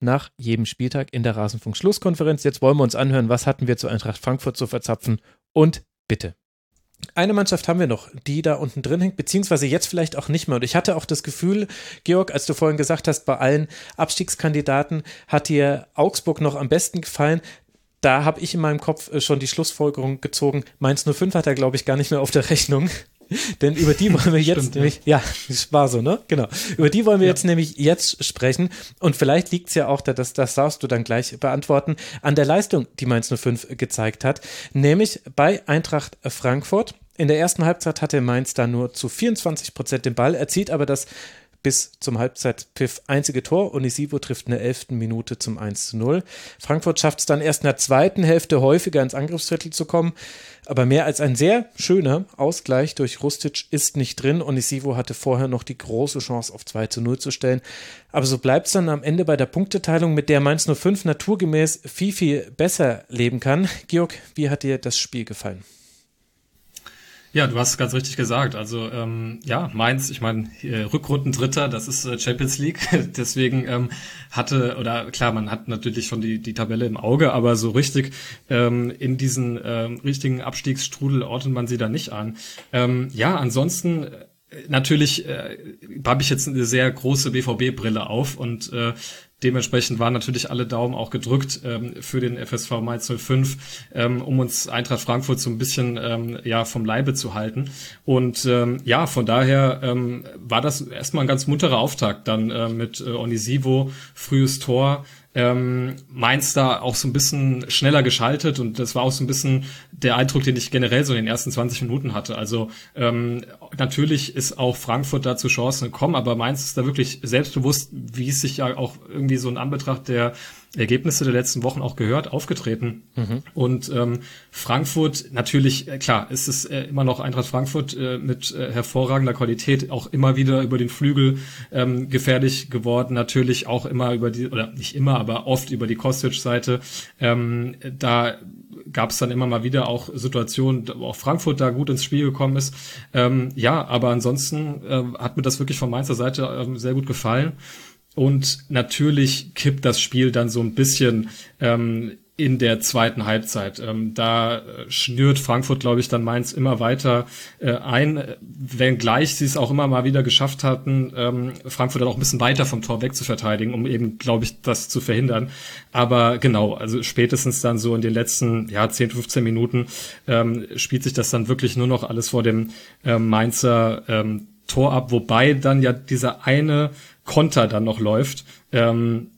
nach jedem Spieltag in der Rasenfunk-Schlusskonferenz. Jetzt wollen wir uns anhören, was hatten wir zu Eintracht Frankfurt zu verzapfen und bitte. Eine Mannschaft haben wir noch, die da unten drin hängt, beziehungsweise jetzt vielleicht auch nicht mehr. Und ich hatte auch das Gefühl, Georg, als du vorhin gesagt hast, bei allen Abstiegskandidaten hat dir Augsburg noch am besten gefallen. Da habe ich in meinem Kopf äh, schon die Schlussfolgerung gezogen. Mainz 05 hat er, glaube ich, gar nicht mehr auf der Rechnung. Denn über die wollen wir jetzt Stimmt, nämlich, ja, das war so, ne? Genau. Über die wollen wir ja. jetzt nämlich jetzt sprechen. Und vielleicht liegt es ja auch, das, das darfst du dann gleich beantworten, an der Leistung, die Mainz 05 gezeigt hat. Nämlich bei Eintracht Frankfurt. In der ersten Halbzeit hatte Mainz da nur zu 24 Prozent den Ball, erzielt aber das bis zum Halbzeitpiff einzige Tor. Onisivo trifft in der elften Minute zum 1 zu 0. Frankfurt schafft es dann erst in der zweiten Hälfte häufiger ins Angriffsdrittel zu kommen. Aber mehr als ein sehr schöner Ausgleich durch Rustic ist nicht drin. Onisivo hatte vorher noch die große Chance auf 2 zu 0 zu stellen. Aber so bleibt es dann am Ende bei der Punkteteilung, mit der Mainz 05 naturgemäß viel, viel besser leben kann. Georg, wie hat dir das Spiel gefallen? Ja, du hast ganz richtig gesagt. Also ähm, ja, Mainz, ich meine, Rückrundendritter, das ist äh, Champions League. Deswegen ähm, hatte, oder klar, man hat natürlich schon die, die Tabelle im Auge, aber so richtig ähm, in diesen ähm, richtigen Abstiegsstrudel ordnet man sie da nicht an. Ähm, ja, ansonsten äh, natürlich äh, habe ich jetzt eine sehr große BVB-Brille auf und äh, Dementsprechend waren natürlich alle Daumen auch gedrückt ähm, für den FSV Mainz 05, ähm, um uns Eintracht Frankfurt so ein bisschen ähm, ja vom Leibe zu halten. Und ähm, ja, von daher ähm, war das erstmal ein ganz munterer Auftakt dann äh, mit äh, Onisivo, frühes Tor, ähm, Mainz da auch so ein bisschen schneller geschaltet und das war auch so ein bisschen der Eindruck, den ich generell so in den ersten 20 Minuten hatte. Also ähm, natürlich ist auch Frankfurt da zu Chancen gekommen, aber Mainz ist da wirklich selbstbewusst, wie es sich ja auch irgendwie so in Anbetracht der Ergebnisse der letzten Wochen auch gehört, aufgetreten. Mhm. Und ähm, Frankfurt, natürlich, äh, klar, ist es äh, immer noch Eintracht Frankfurt äh, mit äh, hervorragender Qualität, auch immer wieder über den Flügel ähm, gefährlich geworden, natürlich auch immer über die, oder nicht immer, aber oft über die Kostic-Seite. Ähm, da gab es dann immer mal wieder auch Situationen, wo auch Frankfurt da gut ins Spiel gekommen ist. Ähm, ja, aber ansonsten äh, hat mir das wirklich von Mainzer Seite äh, sehr gut gefallen. Und natürlich kippt das Spiel dann so ein bisschen ähm, in der zweiten Halbzeit. Ähm, da äh, schnürt Frankfurt, glaube ich, dann Mainz immer weiter äh, ein, wenngleich sie es auch immer mal wieder geschafft hatten, ähm, Frankfurt dann auch ein bisschen weiter vom Tor weg zu verteidigen, um eben, glaube ich, das zu verhindern. Aber genau, also spätestens dann so in den letzten ja, 10, 15 Minuten ähm, spielt sich das dann wirklich nur noch alles vor dem ähm, Mainzer ähm, Tor ab, wobei dann ja dieser eine Konter dann noch läuft, ähm,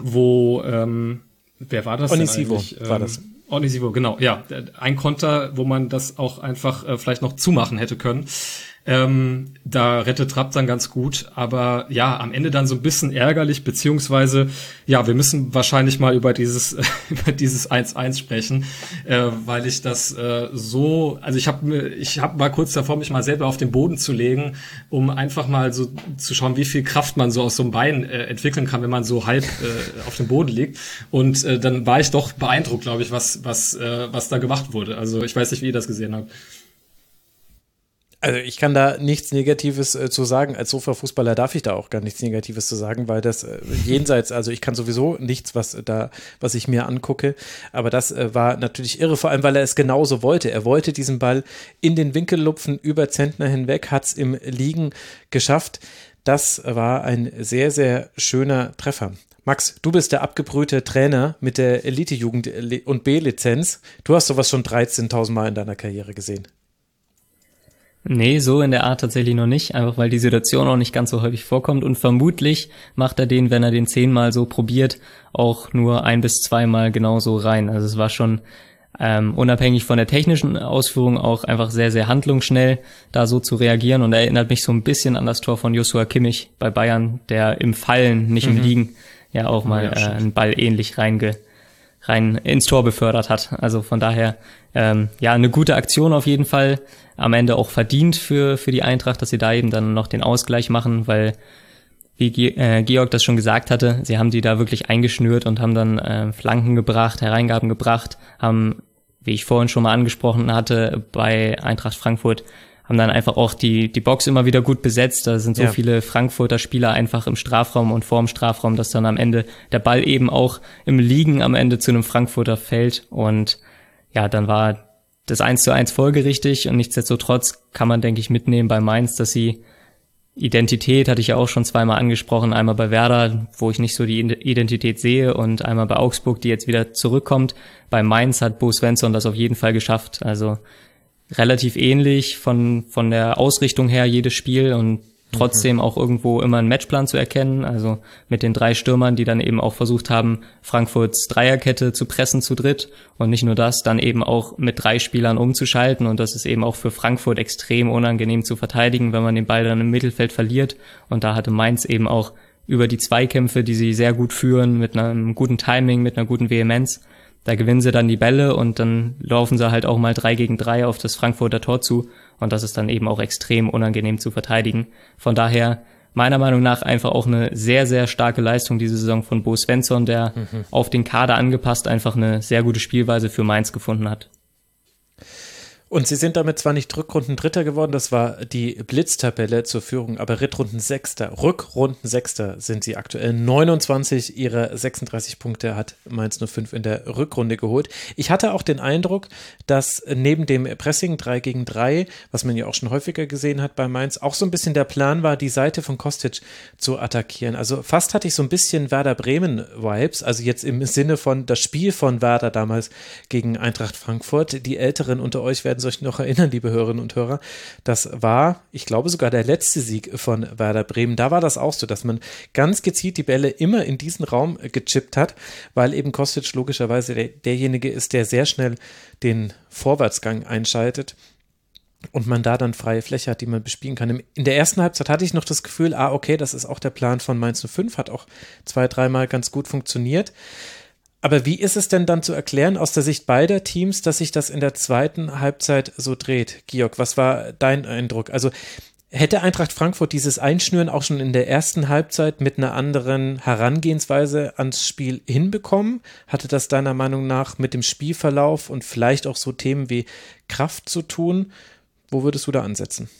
wo, ähm, wer war das? Onisivo war ähm, das. Onisivo, genau, ja. Ein Konter, wo man das auch einfach äh, vielleicht noch zumachen hätte können. Ähm, da rettet Trapp dann ganz gut, aber ja, am Ende dann so ein bisschen ärgerlich, beziehungsweise, ja, wir müssen wahrscheinlich mal über dieses, über dieses 1-1 sprechen, äh, weil ich das äh, so, also ich habe ich hab mal kurz davor, mich mal selber auf den Boden zu legen, um einfach mal so zu schauen, wie viel Kraft man so aus so einem Bein äh, entwickeln kann, wenn man so halb äh, auf dem Boden liegt. Und äh, dann war ich doch beeindruckt, glaube ich, was, was, äh, was da gemacht wurde. Also ich weiß nicht, wie ihr das gesehen habt. Also ich kann da nichts Negatives äh, zu sagen. Als Sofa-Fußballer darf ich da auch gar nichts Negatives zu sagen, weil das äh, jenseits, also ich kann sowieso nichts, was da, was ich mir angucke. Aber das äh, war natürlich irre, vor allem, weil er es genauso wollte. Er wollte diesen Ball in den Winkel lupfen, über Zentner hinweg, hat es im Liegen geschafft. Das war ein sehr, sehr schöner Treffer. Max, du bist der abgebrühte Trainer mit der Elite-Jugend und B-Lizenz. Du hast sowas schon 13.000 Mal in deiner Karriere gesehen. Nee, so in der Art tatsächlich noch nicht, einfach weil die Situation auch nicht ganz so häufig vorkommt und vermutlich macht er den, wenn er den zehnmal so probiert, auch nur ein bis zweimal genauso rein. Also es war schon ähm, unabhängig von der technischen Ausführung auch einfach sehr, sehr handlungsschnell da so zu reagieren und erinnert mich so ein bisschen an das Tor von Joshua Kimmich bei Bayern, der im Fallen, nicht mhm. im Liegen, ja auch mal ja, äh, einen Ball ähnlich reinge rein ins Tor befördert hat. Also von daher ähm, ja eine gute Aktion auf jeden Fall. Am Ende auch verdient für für die Eintracht, dass sie da eben dann noch den Ausgleich machen, weil wie äh, Georg das schon gesagt hatte, sie haben die da wirklich eingeschnürt und haben dann äh, Flanken gebracht, Hereingaben gebracht, haben, wie ich vorhin schon mal angesprochen hatte, bei Eintracht Frankfurt, haben dann einfach auch die, die Box immer wieder gut besetzt. Da sind so ja. viele Frankfurter Spieler einfach im Strafraum und vorm Strafraum, dass dann am Ende der Ball eben auch im Liegen am Ende zu einem Frankfurter fällt. Und ja, dann war das 1 zu 1 folgerichtig und nichtsdestotrotz kann man, denke ich, mitnehmen bei Mainz, dass sie Identität hatte ich ja auch schon zweimal angesprochen. Einmal bei Werder, wo ich nicht so die Identität sehe und einmal bei Augsburg, die jetzt wieder zurückkommt. Bei Mainz hat Bo Svensson das auf jeden Fall geschafft. Also relativ ähnlich von, von der Ausrichtung her jedes Spiel und trotzdem auch irgendwo immer einen Matchplan zu erkennen. Also mit den drei Stürmern, die dann eben auch versucht haben, Frankfurts Dreierkette zu pressen zu dritt. Und nicht nur das, dann eben auch mit drei Spielern umzuschalten. Und das ist eben auch für Frankfurt extrem unangenehm zu verteidigen, wenn man den Ball dann im Mittelfeld verliert. Und da hatte Mainz eben auch über die Zweikämpfe, die sie sehr gut führen, mit einem guten Timing, mit einer guten Vehemenz, da gewinnen sie dann die Bälle und dann laufen sie halt auch mal drei gegen drei auf das Frankfurter Tor zu und das ist dann eben auch extrem unangenehm zu verteidigen. Von daher meiner Meinung nach einfach auch eine sehr, sehr starke Leistung diese Saison von Bo Svensson, der mhm. auf den Kader angepasst einfach eine sehr gute Spielweise für Mainz gefunden hat. Und sie sind damit zwar nicht Rückrunden Dritter geworden, das war die Blitztabelle zur Führung, aber Ritrunden Sechster, Rückrunden Sechster sind sie aktuell. 29 ihrer 36 Punkte hat Mainz 05 in der Rückrunde geholt. Ich hatte auch den Eindruck, dass neben dem Pressing 3 gegen 3, was man ja auch schon häufiger gesehen hat bei Mainz, auch so ein bisschen der Plan war, die Seite von Kostic zu attackieren. Also fast hatte ich so ein bisschen Werder Bremen Vibes, also jetzt im Sinne von das Spiel von Werder damals gegen Eintracht Frankfurt. Die Älteren unter euch werden werden sich noch erinnern, liebe Hörerinnen und Hörer. Das war, ich glaube, sogar der letzte Sieg von Werder Bremen. Da war das auch so, dass man ganz gezielt die Bälle immer in diesen Raum gechippt hat, weil eben Kostic logischerweise der, derjenige ist, der sehr schnell den Vorwärtsgang einschaltet und man da dann freie Fläche hat, die man bespielen kann. In der ersten Halbzeit hatte ich noch das Gefühl, ah, okay, das ist auch der Plan von Mainz 05, hat auch zwei, dreimal ganz gut funktioniert. Aber wie ist es denn dann zu erklären aus der Sicht beider Teams, dass sich das in der zweiten Halbzeit so dreht? Georg, was war dein Eindruck? Also hätte Eintracht Frankfurt dieses Einschnüren auch schon in der ersten Halbzeit mit einer anderen Herangehensweise ans Spiel hinbekommen? Hatte das deiner Meinung nach mit dem Spielverlauf und vielleicht auch so Themen wie Kraft zu tun? Wo würdest du da ansetzen?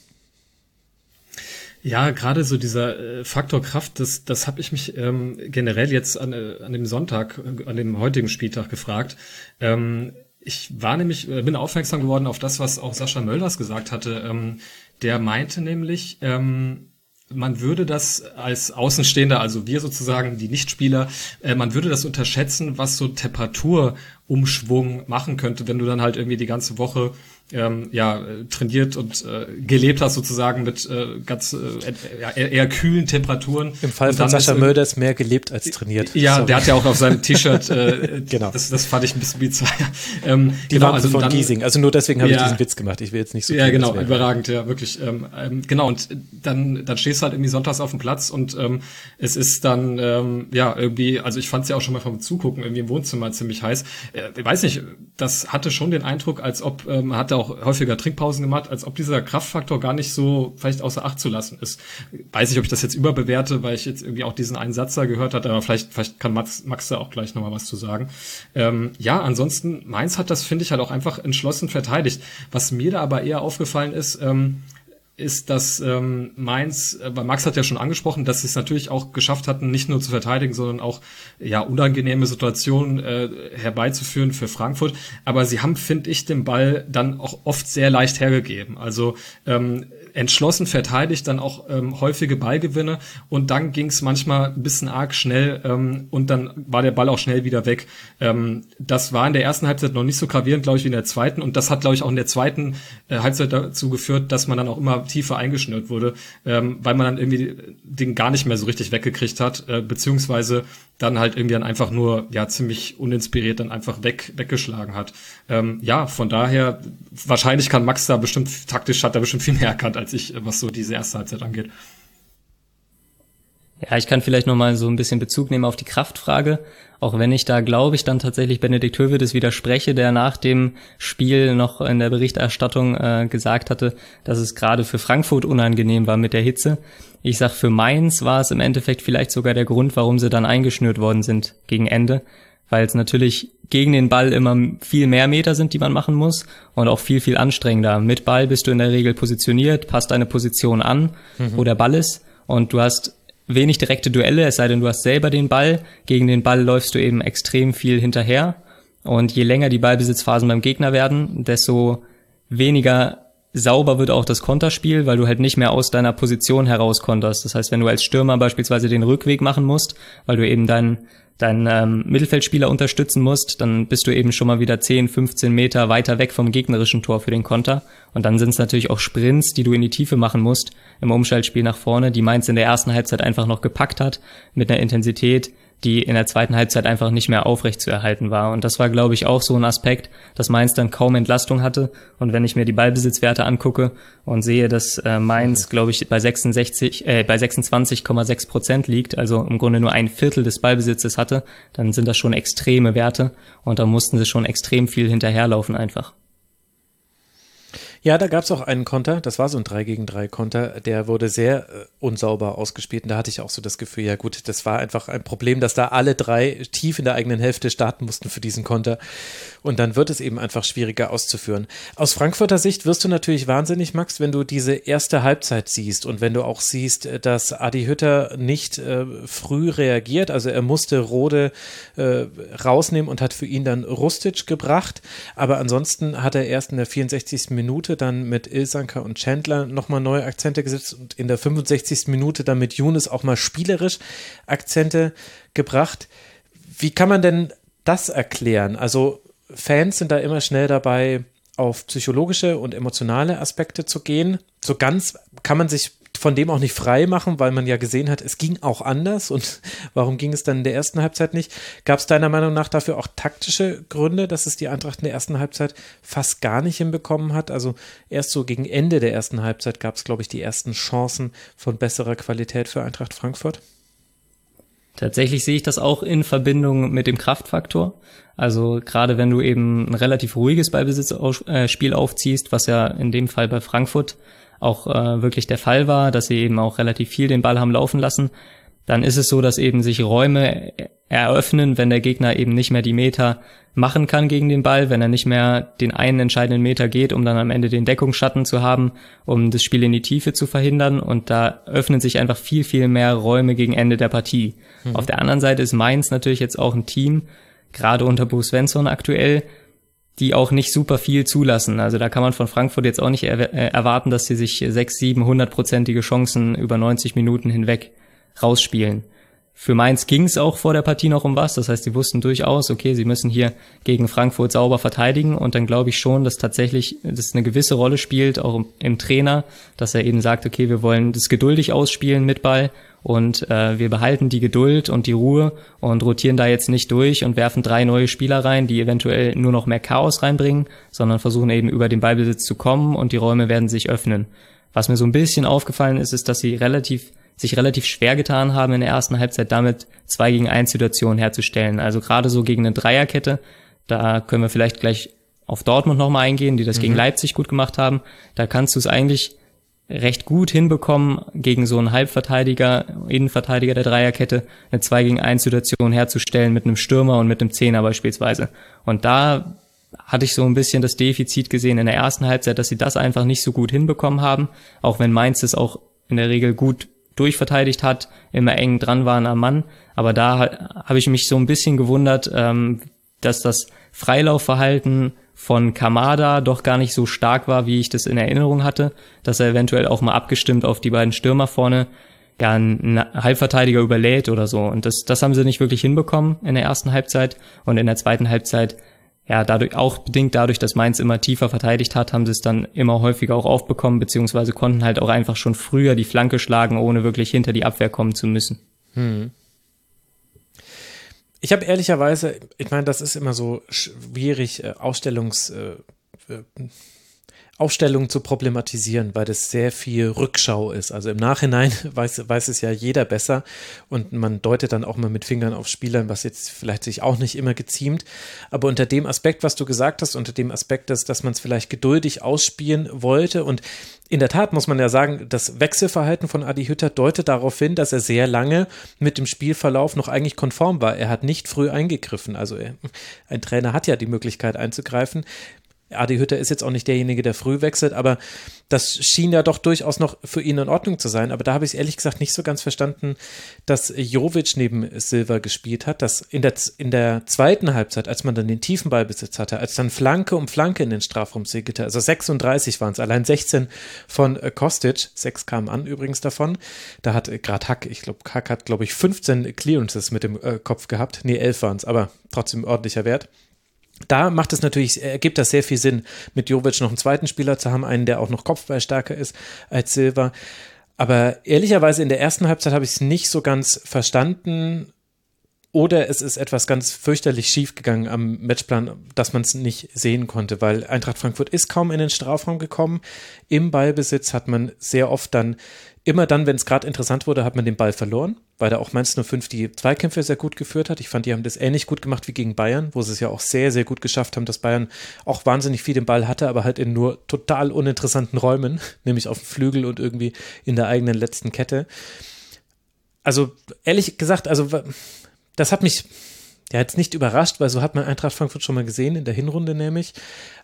Ja, gerade so dieser äh, Faktor Kraft, das, das habe ich mich ähm, generell jetzt an, äh, an dem Sonntag, äh, an dem heutigen Spieltag gefragt. Ähm, ich war nämlich, äh, bin aufmerksam geworden auf das, was auch Sascha Mölders gesagt hatte. Ähm, der meinte nämlich, ähm, man würde das als Außenstehender, also wir sozusagen, die Nichtspieler, äh, man würde das unterschätzen, was so Temperaturumschwung machen könnte, wenn du dann halt irgendwie die ganze Woche ähm, ja, trainiert und äh, gelebt hast sozusagen mit äh, ganz äh, eher, eher kühlen Temperaturen. Im Fall von Sascha ist, Mölders mehr gelebt als trainiert. Ja, Sorry. der hat ja auch auf seinem T-Shirt, äh, genau. das, das fand ich ein bisschen bizarr. Ähm, Die genau, also von dann, Giesing, also nur deswegen habe ja, ich diesen Witz gemacht, ich will jetzt nicht so Ja, genau, überragend, ja, wirklich. Ähm, ähm, genau, und dann, dann stehst du halt irgendwie sonntags auf dem Platz und ähm, es ist dann, ähm, ja, irgendwie, also ich fand es ja auch schon mal vom Zugucken irgendwie im Wohnzimmer ziemlich heiß. Ich weiß nicht, das hatte schon den Eindruck, als ob, ähm, hatte auch häufiger Trinkpausen gemacht, als ob dieser Kraftfaktor gar nicht so vielleicht außer Acht zu lassen ist. Weiß nicht, ob ich das jetzt überbewerte, weil ich jetzt irgendwie auch diesen einen Satz da gehört hatte, aber vielleicht, vielleicht kann Max, Max da auch gleich nochmal was zu sagen. Ähm, ja, ansonsten, Mainz hat das, finde ich, halt auch einfach entschlossen verteidigt. Was mir da aber eher aufgefallen ist, ähm, ist, dass ähm, Mainz, äh, Max hat ja schon angesprochen, dass sie es natürlich auch geschafft hatten, nicht nur zu verteidigen, sondern auch ja unangenehme Situationen äh, herbeizuführen für Frankfurt. Aber sie haben, finde ich, den Ball dann auch oft sehr leicht hergegeben. Also ähm, entschlossen verteidigt, dann auch ähm, häufige Ballgewinne und dann ging es manchmal ein bisschen arg schnell ähm, und dann war der Ball auch schnell wieder weg. Ähm, das war in der ersten Halbzeit noch nicht so gravierend, glaube ich, wie in der zweiten und das hat, glaube ich, auch in der zweiten äh, Halbzeit dazu geführt, dass man dann auch immer tiefer eingeschnürt wurde, ähm, weil man dann irgendwie den gar nicht mehr so richtig weggekriegt hat, äh, beziehungsweise dann halt irgendwie dann einfach nur ja ziemlich uninspiriert dann einfach weg weggeschlagen hat. Ähm, ja, von daher wahrscheinlich kann Max da bestimmt taktisch hat er bestimmt viel mehr erkannt als ich, was so diese erste Halbzeit angeht. Ja, ich kann vielleicht noch mal so ein bisschen Bezug nehmen auf die Kraftfrage, auch wenn ich da glaube ich dann tatsächlich Benedikt Hövedes widerspreche, der nach dem Spiel noch in der Berichterstattung äh, gesagt hatte, dass es gerade für Frankfurt unangenehm war mit der Hitze. Ich sag, für Mainz war es im Endeffekt vielleicht sogar der Grund, warum sie dann eingeschnürt worden sind gegen Ende, weil es natürlich gegen den Ball immer viel mehr Meter sind, die man machen muss und auch viel, viel anstrengender. Mit Ball bist du in der Regel positioniert, passt deine Position an, mhm. wo der Ball ist und du hast wenig direkte Duelle, es sei denn, du hast selber den Ball. Gegen den Ball läufst du eben extrem viel hinterher. Und je länger die Ballbesitzphasen beim Gegner werden, desto weniger sauber wird auch das Konterspiel, weil du halt nicht mehr aus deiner Position heraus konterst. Das heißt, wenn du als Stürmer beispielsweise den Rückweg machen musst, weil du eben deinen deinen ähm, Mittelfeldspieler unterstützen musst, dann bist du eben schon mal wieder 10, 15 Meter weiter weg vom gegnerischen Tor für den Konter. Und dann sind es natürlich auch Sprints, die du in die Tiefe machen musst im Umschaltspiel nach vorne, die Mainz in der ersten Halbzeit einfach noch gepackt hat mit einer Intensität, die in der zweiten Halbzeit einfach nicht mehr aufrecht zu erhalten war. Und das war, glaube ich, auch so ein Aspekt, dass Mainz dann kaum Entlastung hatte. Und wenn ich mir die Ballbesitzwerte angucke und sehe, dass äh, Mainz, glaube ich, bei 66, äh, bei 26,6 Prozent liegt, also im Grunde nur ein Viertel des Ballbesitzes hatte, dann sind das schon extreme Werte. Und da mussten sie schon extrem viel hinterherlaufen einfach. Ja, da gab es auch einen Konter, das war so ein 3 gegen 3 Konter, der wurde sehr äh, unsauber ausgespielt. Und da hatte ich auch so das Gefühl, ja gut, das war einfach ein Problem, dass da alle drei tief in der eigenen Hälfte starten mussten für diesen Konter. Und dann wird es eben einfach schwieriger auszuführen. Aus Frankfurter Sicht wirst du natürlich wahnsinnig, Max, wenn du diese erste Halbzeit siehst und wenn du auch siehst, dass Adi Hütter nicht äh, früh reagiert, also er musste Rode äh, rausnehmen und hat für ihn dann Rustic gebracht, aber ansonsten hat er erst in der 64. Minute dann mit Ilsanker und Chandler nochmal neue Akzente gesetzt und in der 65. Minute dann mit Younes auch mal spielerisch Akzente gebracht. Wie kann man denn das erklären? Also Fans sind da immer schnell dabei, auf psychologische und emotionale Aspekte zu gehen. So ganz kann man sich von dem auch nicht frei machen, weil man ja gesehen hat, es ging auch anders. Und warum ging es dann in der ersten Halbzeit nicht? Gab es deiner Meinung nach dafür auch taktische Gründe, dass es die Eintracht in der ersten Halbzeit fast gar nicht hinbekommen hat? Also erst so gegen Ende der ersten Halbzeit gab es, glaube ich, die ersten Chancen von besserer Qualität für Eintracht Frankfurt. Tatsächlich sehe ich das auch in Verbindung mit dem Kraftfaktor. Also gerade wenn du eben ein relativ ruhiges Ballbesitzspiel aufziehst, was ja in dem Fall bei Frankfurt auch äh, wirklich der Fall war, dass sie eben auch relativ viel den Ball haben laufen lassen, dann ist es so, dass eben sich Räume eröffnen, wenn der Gegner eben nicht mehr die Meter machen kann gegen den Ball, wenn er nicht mehr den einen entscheidenden Meter geht, um dann am Ende den Deckungsschatten zu haben, um das Spiel in die Tiefe zu verhindern. Und da öffnen sich einfach viel, viel mehr Räume gegen Ende der Partie. Mhm. Auf der anderen Seite ist Mainz natürlich jetzt auch ein Team, gerade unter Bo Svensson aktuell, die auch nicht super viel zulassen. Also da kann man von Frankfurt jetzt auch nicht er äh, erwarten, dass sie sich sechs, sieben, hundertprozentige Chancen über 90 Minuten hinweg rausspielen. Für Mainz ging es auch vor der Partie noch um was. Das heißt, sie wussten durchaus, okay, sie müssen hier gegen Frankfurt sauber verteidigen. Und dann glaube ich schon, dass tatsächlich das eine gewisse Rolle spielt, auch im Trainer, dass er eben sagt, okay, wir wollen das geduldig ausspielen mit Ball und äh, wir behalten die Geduld und die Ruhe und rotieren da jetzt nicht durch und werfen drei neue Spieler rein, die eventuell nur noch mehr Chaos reinbringen, sondern versuchen eben über den Ballbesitz zu kommen und die Räume werden sich öffnen. Was mir so ein bisschen aufgefallen ist, ist, dass sie relativ sich relativ schwer getan haben, in der ersten Halbzeit damit zwei gegen eins Situationen herzustellen. Also gerade so gegen eine Dreierkette, da können wir vielleicht gleich auf Dortmund nochmal eingehen, die das mhm. gegen Leipzig gut gemacht haben. Da kannst du es eigentlich recht gut hinbekommen, gegen so einen Halbverteidiger, Innenverteidiger der Dreierkette eine 2 gegen 1 Situation herzustellen mit einem Stürmer und mit einem Zehner beispielsweise. Und da hatte ich so ein bisschen das Defizit gesehen in der ersten Halbzeit, dass sie das einfach nicht so gut hinbekommen haben, auch wenn Mainz es auch in der Regel gut durchverteidigt hat, immer eng dran waren am Mann. Aber da habe ich mich so ein bisschen gewundert, ähm, dass das Freilaufverhalten von Kamada doch gar nicht so stark war, wie ich das in Erinnerung hatte, dass er eventuell auch mal abgestimmt auf die beiden Stürmer vorne ja einen Halbverteidiger überlädt oder so. Und das, das haben sie nicht wirklich hinbekommen in der ersten Halbzeit. Und in der zweiten Halbzeit, ja, dadurch, auch bedingt dadurch, dass Mainz immer tiefer verteidigt hat, haben sie es dann immer häufiger auch aufbekommen, beziehungsweise konnten halt auch einfach schon früher die Flanke schlagen, ohne wirklich hinter die Abwehr kommen zu müssen. Hm. Ich habe ehrlicherweise, ich meine, das ist immer so schwierig, äh, Ausstellungs, äh, äh, Aufstellung zu problematisieren, weil das sehr viel Rückschau ist. Also im Nachhinein weiß, weiß es ja jeder besser und man deutet dann auch mal mit Fingern auf Spielern, was jetzt vielleicht sich auch nicht immer geziemt. Aber unter dem Aspekt, was du gesagt hast, unter dem Aspekt, dass, dass man es vielleicht geduldig ausspielen wollte und in der Tat muss man ja sagen, das Wechselverhalten von Adi Hütter deutet darauf hin, dass er sehr lange mit dem Spielverlauf noch eigentlich konform war. Er hat nicht früh eingegriffen. Also ein Trainer hat ja die Möglichkeit einzugreifen. Adi Hütter ist jetzt auch nicht derjenige, der früh wechselt, aber das schien ja doch durchaus noch für ihn in Ordnung zu sein. Aber da habe ich ehrlich gesagt nicht so ganz verstanden, dass Jovic neben Silva gespielt hat, dass in der, in der zweiten Halbzeit, als man dann den tiefen Ballbesitz hatte, als dann Flanke um Flanke in den Strafraum segelte, also 36 waren es, allein 16 von Kostic, sechs kamen an übrigens davon. Da hat gerade Hack, ich glaube, Hack hat, glaube ich, 15 Clearances mit dem äh, Kopf gehabt. Nee, 11 waren es, aber trotzdem ordentlicher Wert da macht es natürlich, ergibt das sehr viel Sinn, mit Jovic noch einen zweiten Spieler zu haben, einen, der auch noch Kopfballstärker ist als Silva. Aber ehrlicherweise in der ersten Halbzeit habe ich es nicht so ganz verstanden. Oder es ist etwas ganz fürchterlich schief gegangen am Matchplan, dass man es nicht sehen konnte, weil Eintracht Frankfurt ist kaum in den Strafraum gekommen. Im Ballbesitz hat man sehr oft dann immer dann, wenn es gerade interessant wurde, hat man den Ball verloren, weil da auch Mainz 05 die Zweikämpfe sehr gut geführt hat. Ich fand, die haben das ähnlich gut gemacht wie gegen Bayern, wo sie es ja auch sehr, sehr gut geschafft haben, dass Bayern auch wahnsinnig viel den Ball hatte, aber halt in nur total uninteressanten Räumen, nämlich auf dem Flügel und irgendwie in der eigenen letzten Kette. Also ehrlich gesagt, also das hat mich ja jetzt nicht überrascht, weil so hat man Eintracht Frankfurt schon mal gesehen, in der Hinrunde nämlich.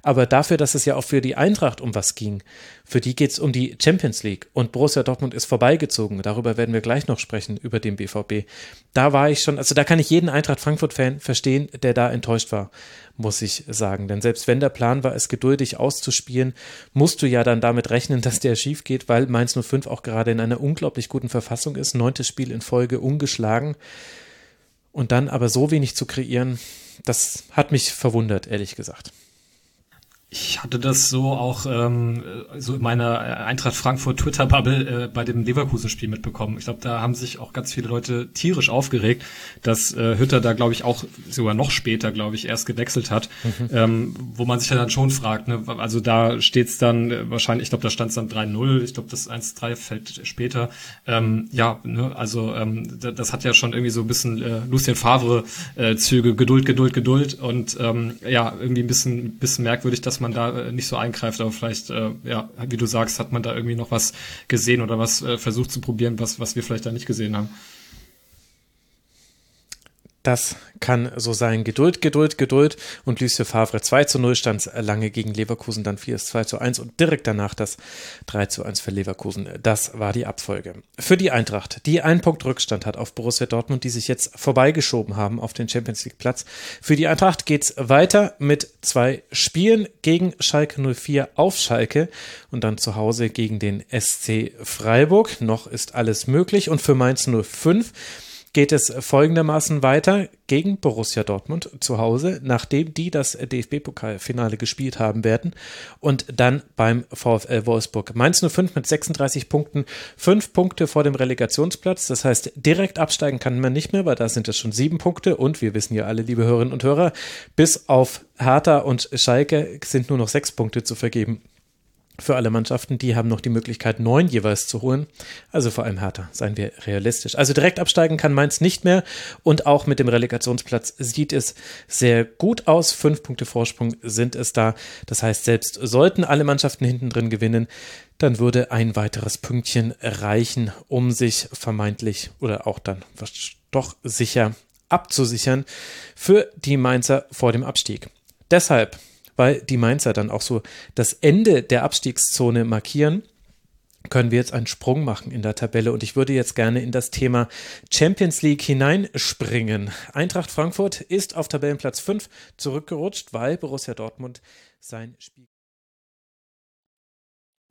Aber dafür, dass es ja auch für die Eintracht um was ging, für die geht es um die Champions League und Borussia Dortmund ist vorbeigezogen. Darüber werden wir gleich noch sprechen, über den BVB. Da war ich schon, also da kann ich jeden Eintracht Frankfurt-Fan verstehen, der da enttäuscht war, muss ich sagen. Denn selbst wenn der Plan war, es geduldig auszuspielen, musst du ja dann damit rechnen, dass der schief geht, weil Mainz 05 auch gerade in einer unglaublich guten Verfassung ist. Neuntes Spiel in Folge ungeschlagen. Und dann aber so wenig zu kreieren, das hat mich verwundert, ehrlich gesagt. Ich hatte das so auch ähm, so in meiner Eintracht Frankfurt Twitter-Bubble äh, bei dem Leverkusen-Spiel mitbekommen. Ich glaube, da haben sich auch ganz viele Leute tierisch aufgeregt, dass äh, Hütter da, glaube ich, auch sogar noch später, glaube ich, erst gewechselt hat, mhm. ähm, wo man sich ja dann schon fragt, ne? also da steht's dann äh, wahrscheinlich, ich glaube, da stand es dann 3-0, ich glaube, das 1-3 fällt später. Ähm, ja, ne? also ähm, das hat ja schon irgendwie so ein bisschen äh, Lucien Favre-Züge, äh, Geduld, Geduld, Geduld und ähm, ja, irgendwie ein bisschen, bisschen merkwürdig, dass man da äh, nicht so eingreift, aber vielleicht, äh, ja, wie du sagst, hat man da irgendwie noch was gesehen oder was äh, versucht zu probieren, was, was wir vielleicht da nicht gesehen haben. Das kann so sein. Geduld, Geduld, Geduld. Und Lucien Favre 2 zu 0 stand lange gegen Leverkusen, dann 4 2 zu 1 und direkt danach das 3 zu 1 für Leverkusen. Das war die Abfolge. Für die Eintracht, die einen Punkt Rückstand hat auf Borussia Dortmund, die sich jetzt vorbeigeschoben haben auf den Champions League Platz. Für die Eintracht geht's weiter mit zwei Spielen gegen Schalke 04 auf Schalke und dann zu Hause gegen den SC Freiburg. Noch ist alles möglich und für Mainz 05 geht es folgendermaßen weiter gegen Borussia Dortmund zu Hause, nachdem die das DFB-Pokalfinale gespielt haben werden und dann beim VfL Wolfsburg. Mainz 05 mit 36 Punkten, fünf Punkte vor dem Relegationsplatz. Das heißt, direkt absteigen kann man nicht mehr, weil da sind es schon sieben Punkte und wir wissen ja alle, liebe Hörerinnen und Hörer, bis auf Hertha und Schalke sind nur noch sechs Punkte zu vergeben für alle Mannschaften. Die haben noch die Möglichkeit, neun jeweils zu holen. Also vor allem härter, seien wir realistisch. Also direkt absteigen kann Mainz nicht mehr. Und auch mit dem Relegationsplatz sieht es sehr gut aus. Fünf Punkte Vorsprung sind es da. Das heißt, selbst sollten alle Mannschaften hinten drin gewinnen, dann würde ein weiteres Pünktchen reichen, um sich vermeintlich oder auch dann doch sicher abzusichern für die Mainzer vor dem Abstieg. Deshalb weil die Mainzer dann auch so das Ende der Abstiegszone markieren können wir jetzt einen Sprung machen in der Tabelle und ich würde jetzt gerne in das Thema Champions League hineinspringen. Eintracht Frankfurt ist auf Tabellenplatz 5 zurückgerutscht, weil Borussia Dortmund sein Spiel